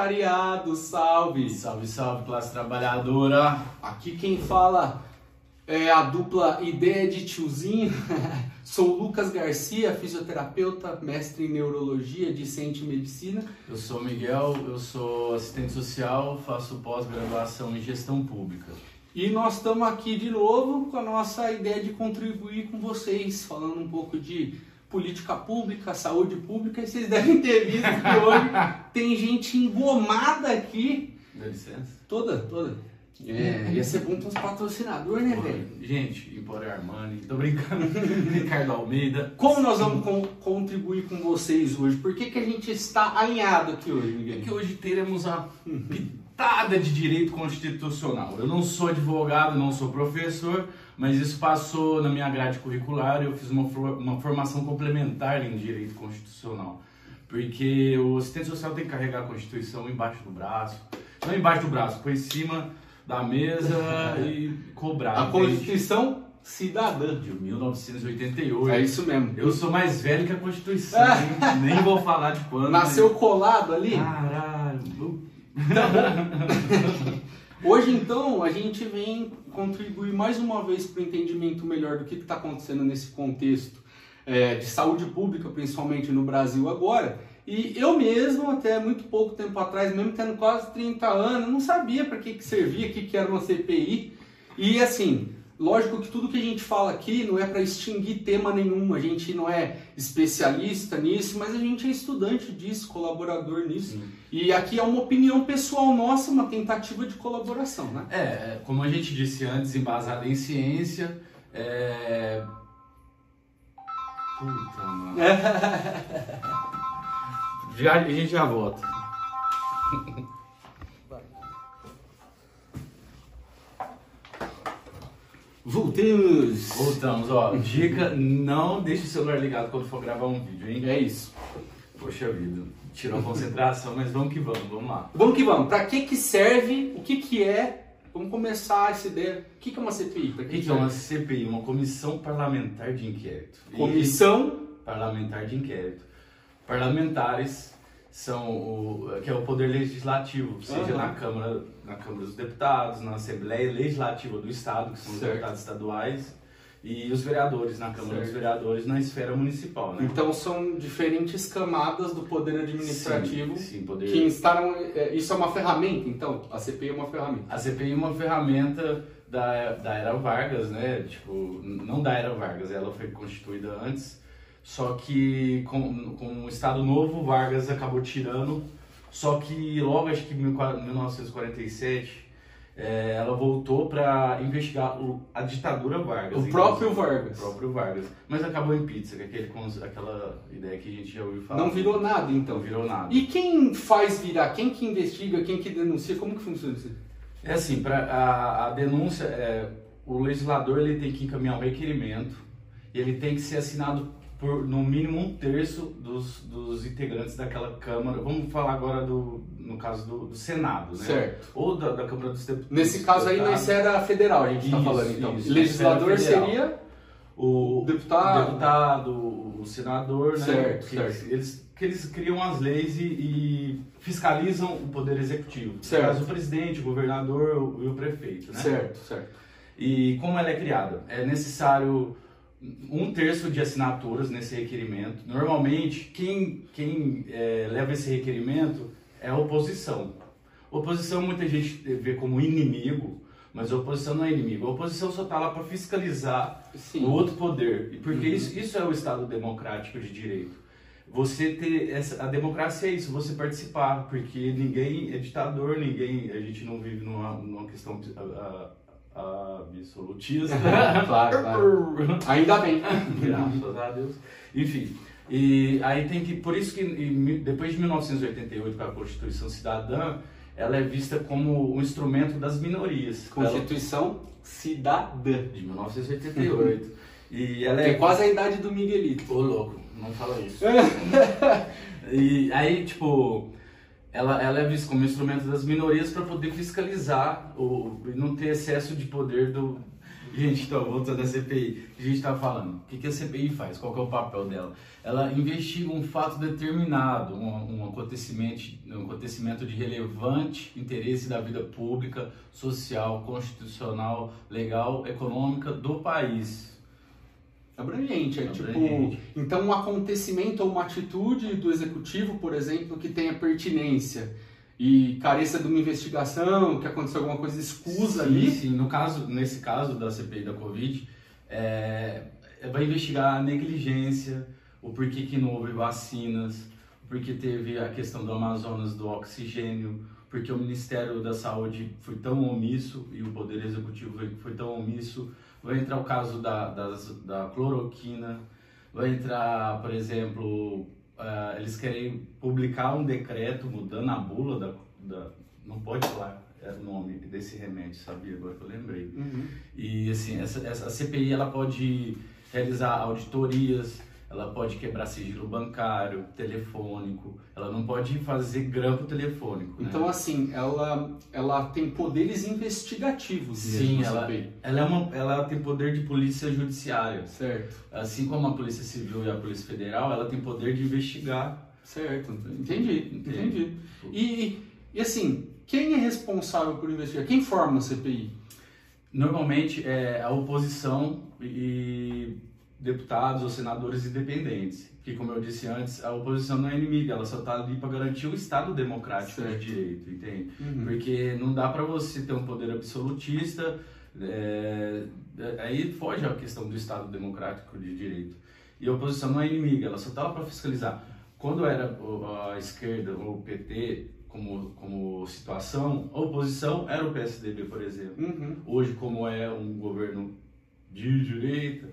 proletariado, salve! Salve, salve, classe trabalhadora! Aqui quem fala é a dupla Ideia de Tiozinho. Sou Lucas Garcia, fisioterapeuta, mestre em neurologia, discente em medicina. Eu sou Miguel, eu sou assistente social, faço pós-graduação em gestão pública. E nós estamos aqui de novo com a nossa ideia de contribuir com vocês, falando um pouco de política pública, saúde pública, e vocês devem ter visto que hoje tem gente engomada aqui. Dá licença? Toda, toda. É, ia ser bom ter uns patrocinadores, né, velho? Gente, Empório Armani, tô brincando. Ricardo Almeida. Como nós vamos con- contribuir com vocês hoje? Por que, que a gente está alinhado aqui hoje, É Miguel? que hoje teremos a pitada de direito constitucional. Eu não sou advogado, não sou professor, mas isso passou na minha grade curricular eu fiz uma, uma formação complementar em direito constitucional. Porque o assistente social tem que carregar a Constituição embaixo do braço. Não embaixo do braço, por em cima da mesa e cobrar. A entende? Constituição Cidadã. de 1988. É isso mesmo. Eu sou mais velho que a Constituição, nem vou falar de quando. Nasceu colado ali? Caralho. Hoje, então, a gente vem contribuir mais uma vez para o entendimento melhor do que está acontecendo nesse contexto é, de saúde pública, principalmente no Brasil agora. E eu mesmo, até muito pouco tempo atrás, mesmo tendo quase 30 anos, não sabia para que, que servia, o que, que era uma CPI. E assim, lógico que tudo que a gente fala aqui não é para extinguir tema nenhum, a gente não é especialista nisso, mas a gente é estudante disso, colaborador nisso. Sim. E aqui é uma opinião pessoal nossa, uma tentativa de colaboração, né? É, como a gente disse antes, embasada em ciência, é... Puta, mano. Já, a gente já volta. Voltemos! Voltamos, ó. Dica, não deixe o celular ligado quando for gravar um vídeo, hein? É isso. Poxa vida, tirou a concentração, mas vamos que vamos, vamos lá. Vamos que vamos. Para que que serve? O que que é? Vamos começar essa ideia. O que que é uma CPI? O que, que é serve? uma CPI? Uma Comissão Parlamentar de Inquérito. E- Comissão parlamentar de inquérito. Parlamentares são o que é o poder legislativo, seja Aham. na Câmara, na Câmara dos Deputados, na Assembleia Legislativa do Estado, que são os Certo. deputados estaduais, e os vereadores na Câmara Certo. dos Vereadores na esfera municipal, né? Então são diferentes camadas do poder administrativo Sim, sim, poder. que instaram. é, Isso é uma ferramenta, então? A CPI é uma ferramenta. A CPI é uma ferramenta da, da era Vargas, né? Tipo, não da era Vargas, ela foi constituída antes, só que com, com o Estado Novo, Vargas acabou tirando, só que logo, acho que em 1947, eh, ela voltou para investigar o- a ditadura Vargas. O próprio inclusive. Vargas. O próprio Vargas. Mas acabou em pizza, que é aquele, aquela ideia que a gente já ouviu falar. Não virou nada, então. Não virou nada. E quem faz virar? Quem que investiga? Quem que denuncia? Como que funciona isso? É assim, pra, a, a denúncia, é, o legislador ele tem que encaminhar um requerimento e ele tem que ser assinado por no mínimo um terço dos, dos integrantes daquela Câmara. Vamos falar agora do, no caso do, do Senado, né? Certo. Ou da, da Câmara dos Deputados. Nesse caso aí, na esfera federal, a gente está falando, então. isso, Legislador seria o deputado. o deputado, o senador, né? Certo, que, certo. Eles, que eles criam as leis e, e fiscalizam o poder executivo. Certo. No caso, o presidente, o governador e o prefeito, né? Certo, certo. E como ela é criada? É necessário um terço de assinaturas nesse requerimento. Normalmente, quem, quem eh, leva esse requerimento é a oposição. Oposição muita gente vê como inimigo, mas a oposição não é inimigo. A oposição só está lá para fiscalizar Sim. o outro poder. E Porque Uhum. isso, isso é o Estado democrático de direito. Você ter essa, a democracia é isso, você participar, porque ninguém é ditador, ninguém, a gente não vive numa, numa questão absolutista. claro, claro. Ainda bem. Graças a Deus. Enfim, e aí tem que, por isso que depois de 1988, com a Constituição Cidadã, ela é vista como um instrumento das minorias. Constituição Cidadã. Ela- de 1988. E ela é é quase a idade do Miguelito. Ô, louco, não fala isso. e aí, tipo, ela, ela é vista como instrumento das minorias para poder fiscalizar o, não ter excesso de poder do, Gente, então, voltando à CPI, a gente está falando, o que, que a CPI faz? Qual é o papel dela? Ela investiga um fato determinado, um, um, acontecimento, um acontecimento de relevante interesse da vida pública, social, constitucional, legal, econômica do país. Abrangente, é tipo. Então, um acontecimento ou uma atitude do executivo, por exemplo, que tenha pertinência e careça de uma investigação, que aconteceu alguma coisa escusa sim, ali. Sim, no caso, nesse caso da CPI da Covid, é, vai investigar a negligência, o porquê que não houve vacinas, o porquê teve a questão do Amazonas do oxigênio, porque o Ministério da Saúde foi tão omisso e o Poder Executivo foi tão omisso. Vai entrar o caso da, das, da cloroquina, vai entrar, por exemplo, uh, eles querem publicar um decreto mudando a bula da, da não pode falar o nome desse remédio, sabia? Agora que eu lembrei. Uhum. E assim, essa, essa a CPI ela pode realizar auditorias, ela pode quebrar sigilo bancário, telefônico, ela não pode fazer grampo telefônico. Né? Então, assim, ela, ela tem poderes investigativos. Sim, ela, ela, é uma, ela tem poder de polícia judiciária. Certo. Assim como a Polícia Civil e a Polícia Federal, ela tem poder de investigar. Certo, entendi, entendi. E, e assim, quem é responsável por investigar? Quem forma a CPI? Normalmente é a oposição e deputados ou senadores independentes. Que, como eu disse antes, a oposição não é inimiga, ela só está ali para garantir o Estado democrático certo. de direito, entende? Uhum. Porque não dá para você ter um poder absolutista, é, aí foge a questão do Estado democrático de direito. E a oposição não é inimiga, ela só está lá para fiscalizar. Quando era a esquerda ou o PT como, como situação, a oposição era o PSDB, por exemplo. Uhum. Hoje, como é um governo de direita,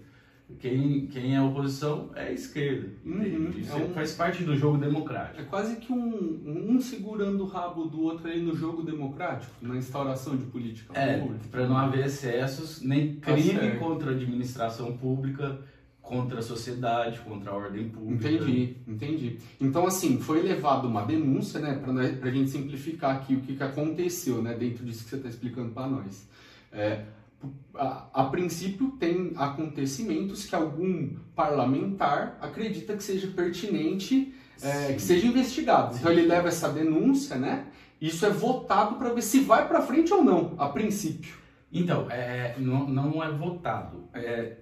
quem, quem é oposição é a esquerda. Uhum. Isso é um, faz parte do jogo democrático. É quase que um, um segurando o rabo do outro aí no jogo democrático, na instauração de política é, Para não haver excessos, nem tá crime tá contra a administração pública, contra a sociedade, contra a ordem pública. Entendi, entendi. Então, assim, foi levado uma denúncia, né, para a gente simplificar aqui o que, que aconteceu, né, dentro disso que você está explicando para nós. É, a, a, princípio tem acontecimentos que algum parlamentar acredita que seja pertinente, é, que seja investigado. Sim. Então ele leva essa denúncia, né? Isso é votado para ver se vai para frente ou não, a princípio. Então, é, não, não é votado. É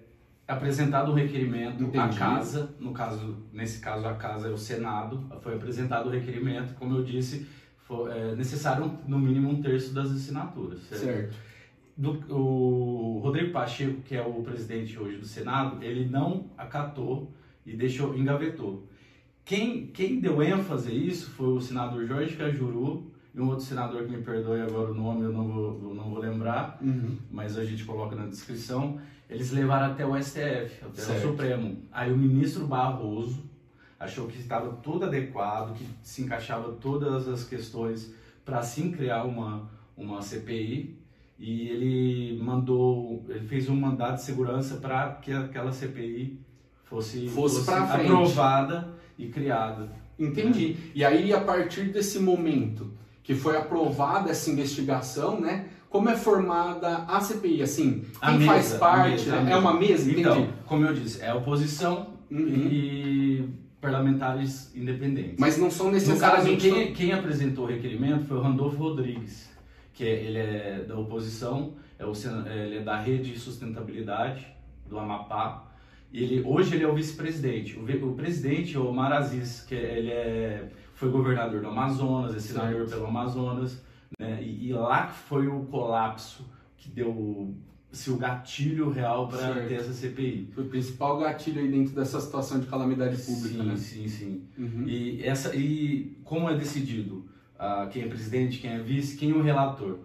apresentado o requerimento Entendi. à casa, no caso, nesse caso a casa é o Senado, foi apresentado o requerimento, como eu disse, foi é necessário no mínimo um terço das assinaturas. certo. certo do, o Rodrigo Pacheco, que é o presidente hoje do Senado, ele não acatou e deixou, engavetou. Quem, quem deu ênfase a isso foi o senador Jorge Cajuru e um outro senador que me perdoe agora o nome, eu não vou, eu não vou lembrar, uhum. mas a gente coloca na descrição. Eles levaram até o STF, até certo. o Supremo. Aí o ministro Barroso achou que estava tudo adequado, que se encaixava todas as questões para sim criar uma, uma CPI e ele mandou, ele fez um mandado de segurança para que aquela CPI fosse, fosse, fosse aprovada e criada. Entendi. Né? E aí, a partir desse momento que foi aprovada essa investigação, né? Como é formada a CPI? Assim, a quem mesa, faz parte? Mesa, é uma mesa? Entendi. Então, como eu disse, é oposição uhum. e parlamentares independentes. Mas não são necessariamente... Caso, quem, quem apresentou o requerimento foi o Randolfo Rodrigues que é, ele é da oposição, é o, ele é da Rede de Sustentabilidade do Amapá. Ele, hoje ele é o vice-presidente. O, o, presidente é o Omar Aziz, que é, ele é, foi governador do Amazonas, é senador pelo Amazonas. Né? E, e, lá foi o colapso que deu se o gatilho real para ter essa CPI. Foi o principal gatilho aí dentro dessa situação de calamidade pública, sim, né? Sim, sim, uhum. E, essa, e como é decidido? Uh, quem é presidente, quem é vice, quem é o relator.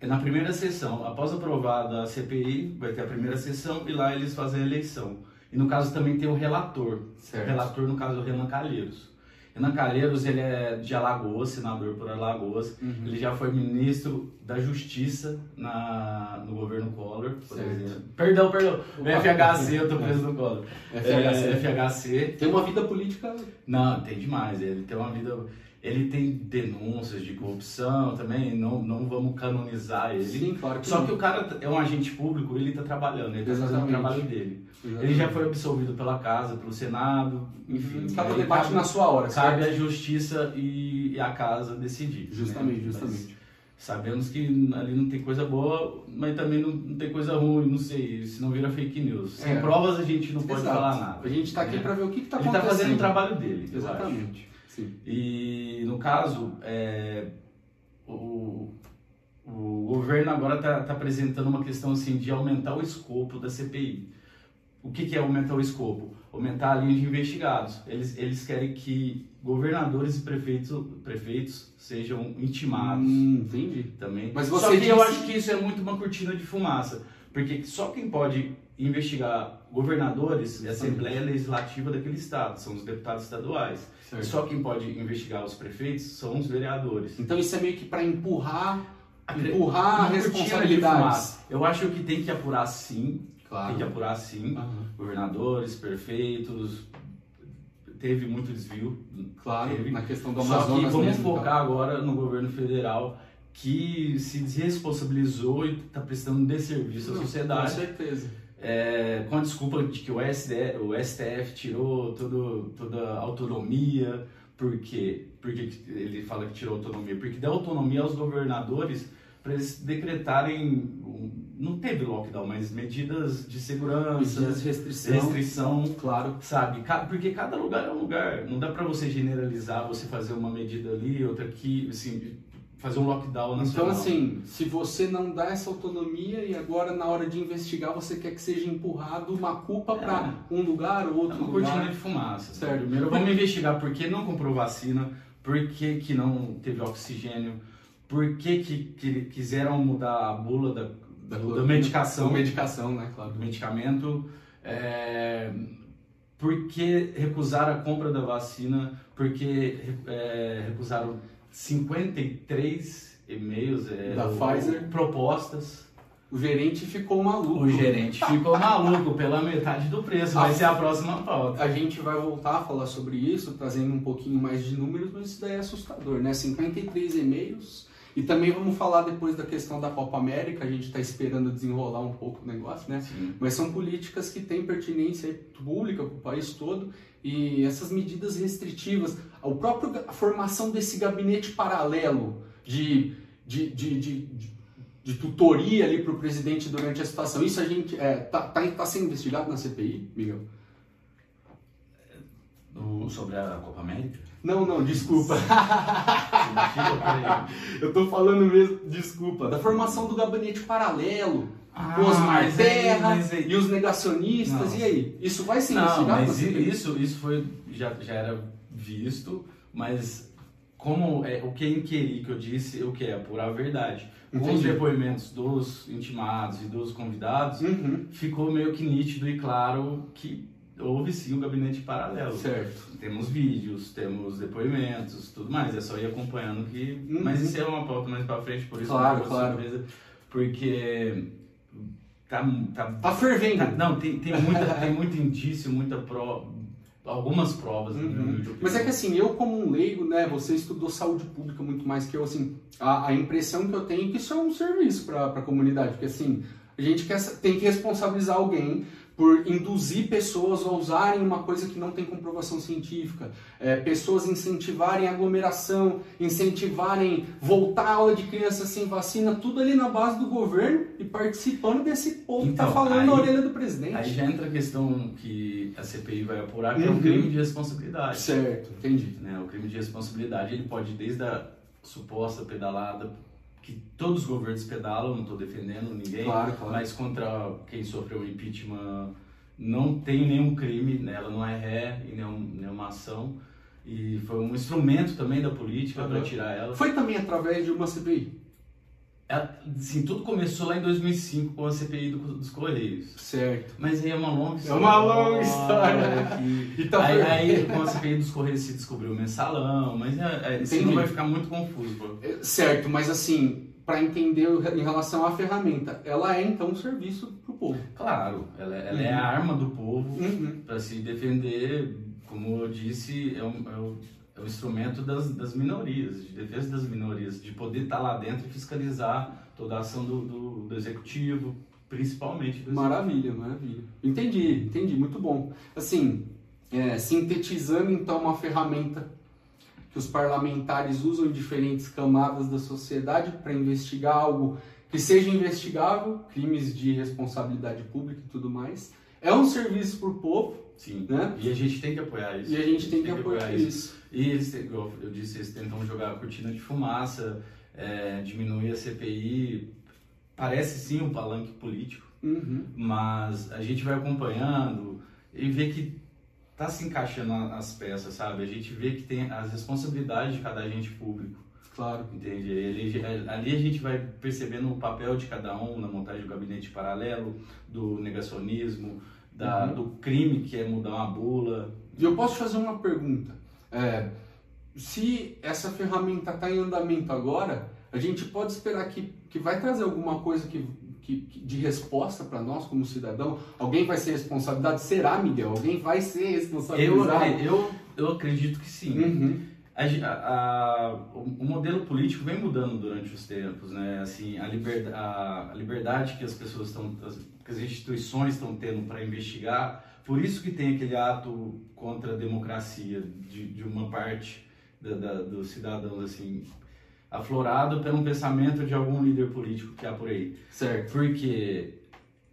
É na primeira sessão, após aprovada a CPI, vai ter a primeira sessão e lá eles fazem a eleição. E no caso também tem o relator. Certo. O relator, no caso, é o Renan Calheiros. Renan Calheiros, ele é de Alagoas, senador por Alagoas. Uhum. Ele já foi ministro da Justiça na, no governo Collor, por exemplo. Perdão, perdão. O FHC, eu tô preso no Collor. FHC. É, FHC. Tem uma vida política... Não, tem demais. Ele tem uma vida Ele tem denúncias de corrupção também, não, não vamos canonizar ele. Sim, claro que Só não. que o cara é um agente público, ele está trabalhando, ele está fazendo o trabalho dele. Exatamente. Ele já foi absolvido pela casa, pelo Senado, enfim. Cada debate cabe, na sua hora. Cabe a justiça e a casa decidir. Justamente, né? justamente. Mas sabemos que ali não tem coisa boa, mas também não, não tem coisa ruim, não sei, se não vira fake news. Sem é. provas a gente não pode Exato. falar nada. A gente está aqui né? para ver o que está acontecendo. Ele está fazendo o trabalho dele. Exatamente. Sim. E no caso, é, o, o governo agora está tá apresentando uma questão assim de aumentar o escopo da CPI. O que, que é aumentar o escopo? Aumentar a linha de investigados. Eles, eles querem que governadores e prefeitos, prefeitos sejam intimados. Hum, entendi. Também. Mas você só que disse... eu acho que isso é muito uma cortina de fumaça. Porque só quem pode investigar governadores a Assembleia Legislativa daquele estado, são os deputados estaduais. Certo. Só quem pode investigar os prefeitos são os vereadores. Então isso é meio que para empurrar, empurrar a responsabilidade. Eu acho que tem que apurar sim, claro. tem que apurar sim, uhum. governadores, prefeitos, teve muito desvio. Claro, teve. na questão do Amazonas. Só que vamos mesmo, focar então. agora no governo federal que se desresponsabilizou e está prestando um desserviço à sociedade. Com certeza. É, com a desculpa de que o, STF, o STF tirou todo, toda a autonomia. Por quê? Porque ele fala que tirou autonomia? Porque deu autonomia aos governadores para eles decretarem, não teve lockdown, mas medidas de segurança, medidas de restrição, restrição, claro, sabe? Porque cada lugar é um lugar, não dá para você generalizar, você fazer uma medida ali, outra aqui, assim, fazer um lockdown nacional. Então, assim, se você não dá essa autonomia e agora na hora de investigar você quer que seja empurrado uma culpa é. para um lugar ou outro é uma lugar. cortina de fumaça. Certo. Primeiro vamos investigar por que não comprou vacina, por que, que não teve oxigênio, por que, que, que quiseram mudar a bula da, da, da medicação. Da medicação, né? Claro. Do medicamento. É, por que recusaram a compra da vacina? Por que é, recusaram 53 e-mails é, da Pfizer propostas. O gerente ficou maluco. O gerente ficou maluco pela metade do preço. Vai ser a próxima pauta. A gente vai voltar a falar sobre isso, trazendo um pouquinho mais de números, mas isso daí é assustador, né? 53 e-mails. E também vamos falar depois da questão da Copa América, a gente está esperando desenrolar um pouco o negócio, né? Sim. Mas são políticas que têm pertinência pública para o país todo e essas medidas restritivas, a própria formação desse gabinete paralelo de, de, de, de, de tutoria ali para o presidente durante a situação, isso a gente está é, tá, tá, tá sendo investigado na CPI, Miguel? sobre a Copa América? Não, não, desculpa. Eu tô falando mesmo, desculpa. Da formação do gabinete paralelo. Ah, Osmar Terra e os negacionistas, não. e aí? Isso vai ser Não, mas isso, isso foi, já, já era visto, mas como é, o que é inquirir que eu disse, o que é apurar a verdade. Com os depoimentos dos intimados e dos convidados, uhum. ficou meio que nítido e claro que houve sim um gabinete paralelo. Certo. Temos vídeos, temos depoimentos, tudo mais. É só ir acompanhando que. Uhum. Mas isso é uma pauta mais pra frente, por isso claro, claro. surpresa. Porque tá. Tá, tá fervendo. Tá, não, tem, tem, muita, tem muito indício, muita prova. Algumas provas, uhum. Mas é que assim, eu como um leigo, né, você estudou saúde pública muito mais que eu, assim, a, a impressão que eu tenho é que isso é um serviço para a comunidade, porque assim, a gente quer, tem que responsabilizar alguém por induzir pessoas a usarem uma coisa que não tem comprovação científica, é, pessoas incentivarem aglomeração, incentivarem voltar à aula de criança sem vacina, tudo ali na base do governo e participando desse povo então, que está falando aí, na orelha do presidente. Aí já entra a questão que a CPI vai apurar, que uhum. é o uhum. crime de responsabilidade. Certo, entendi. Né? O crime de responsabilidade ele pode desde a suposta pedalada que todos os governos pedalam, não estou defendendo ninguém, claro, claro. mas contra quem sofreu impeachment não tem nenhum crime, né? ela não é ré em nenhum, nenhuma ação. E foi um instrumento também da política uhum. para tirar ela. Foi também através de uma CPI? É, sim, tudo começou lá em 2005 com a CPI do, dos Correios. Certo. Mas aí é uma longa história. É uma longa história. Que... Então, aí, aí, com a CPI dos Correios se descobriu o mensalão, mas é, é, não vai ficar muito confuso. Pô. É, certo, mas assim, para entender em relação à ferramenta, ela é então um serviço para o povo. Claro, ela, ela uhum. é a arma do povo uhum. para se defender, como eu disse, é, um, é, é o instrumento das, das minorias, de defesa das minorias, de poder estar lá dentro e fiscalizar toda a ação do, do, do executivo, principalmente do Maravilha, maravilha. Entendi, entendi, muito bom. Assim, é, sintetizando então uma ferramenta que os parlamentares usam em diferentes camadas da sociedade para investigar algo que seja investigável, crimes de responsabilidade pública e tudo mais. É um serviço para o povo. Sim. Né? E a gente tem que apoiar isso. E a gente tem, que, apoiar, isso. isso. E eles, igual eu disse, eles tentam jogar a cortina de fumaça, é, diminuir a CPI. Parece sim um palanque político, Uhum. mas a gente vai acompanhando e vê que tá se encaixando as peças, sabe? A gente vê que tem as responsabilidades de cada agente público. Claro. Entende? Ali, ali a gente vai percebendo o papel de cada um na montagem do gabinete paralelo, do negacionismo, da, Uhum. do crime que é mudar uma bula. E eu posso fazer uma pergunta. É, se essa ferramenta está em andamento agora, a gente pode esperar que, que vai trazer alguma coisa que, que, que- de resposta para nós como cidadão? Alguém vai ser responsabilizado? Será, Miguel? Alguém vai ser Eu, responsabilizado? eu, eu acredito que sim. Uhum. A a- o modelo político vem mudando durante os tempos, né? Assim, a, liber, a, a liberdade que as pessoas estão, que as instituições estão tendo para investigar, por isso que tem aquele ato contra a democracia de, de uma parte da, da, dos cidadãos, assim, aflorado pelo pensamento de algum líder político que há por aí. Certo. Porque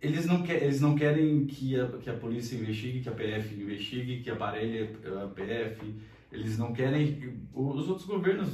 eles não, quer, eles não querem que a, que a polícia investigue, que a PF investigue, que aparelhe a PF. Eles não querem. Os outros governos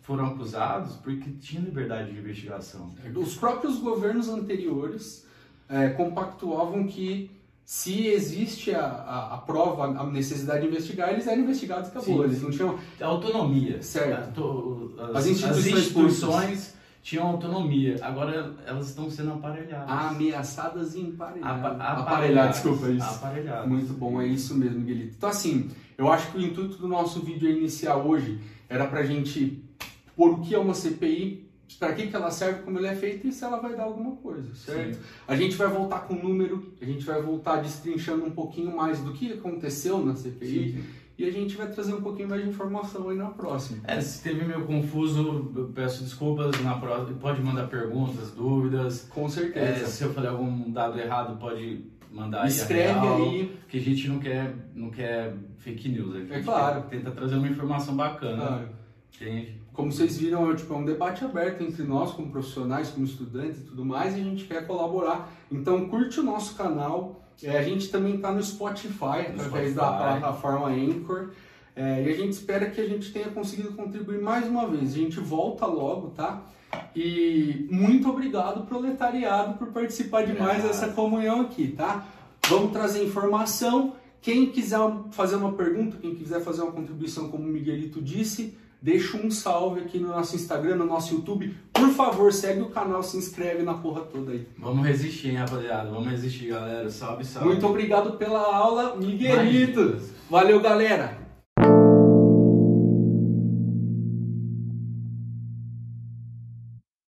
foram acusados porque tinha liberdade de investigação. Os próprios governos anteriores é, compactuavam que se existe a, a, a prova, a necessidade de investigar, eles eram investigados e acabou. Sim. Eles não tinham autonomia. Certo. As, As instituições as instituições tinham autonomia. Agora elas estão sendo aparelhadas. ameaçadas e emparelhadas. Apa- Aparelhadas, desculpa isso. Aparelhadas. Muito bom, é isso mesmo, Miguelito. Então, assim, eu acho que o intuito do nosso vídeo inicial hoje era pra gente pôr o que é uma CPI, para que, que ela serve, como ela é feita e se ela vai dar alguma coisa, certo? Sim. A gente vai voltar com número, a gente vai voltar destrinchando um pouquinho mais do que aconteceu na CPI Sim. e a gente vai trazer um pouquinho mais de informação aí na próxima. É, se teve meio confuso, eu peço desculpas na próxima. Pode mandar perguntas, dúvidas. Com É, certeza. se eu falei algum dado errado, pode mandar aí a Escreve real, aí. Que a gente não quer, não quer fake news. A gente É claro. quer- tenta trazer uma informação bacana. Claro. Entende? Como vocês viram, é, tipo, é um debate aberto entre nós, como profissionais, como estudantes e tudo mais, e a gente quer colaborar. Então, curte o nosso canal. É, a gente também está no Spotify, No através Spotify. da plataforma Anchor. É, e a gente espera que a gente tenha conseguido contribuir mais uma vez. A gente volta logo, tá? E muito obrigado, proletariado, por participar de mais Obrigado. dessa comunhão aqui, tá? Vamos trazer informação. Quem quiser fazer uma pergunta, quem quiser fazer uma contribuição, como o Miguelito disse, deixa um salve aqui no nosso Instagram, no nosso YouTube. Por favor, segue o canal, se inscreve na porra toda aí. Vamos resistir, hein, rapaziada? Vamos resistir, galera. Salve, salve. Muito obrigado pela aula, Miguelito. Valeu, galera.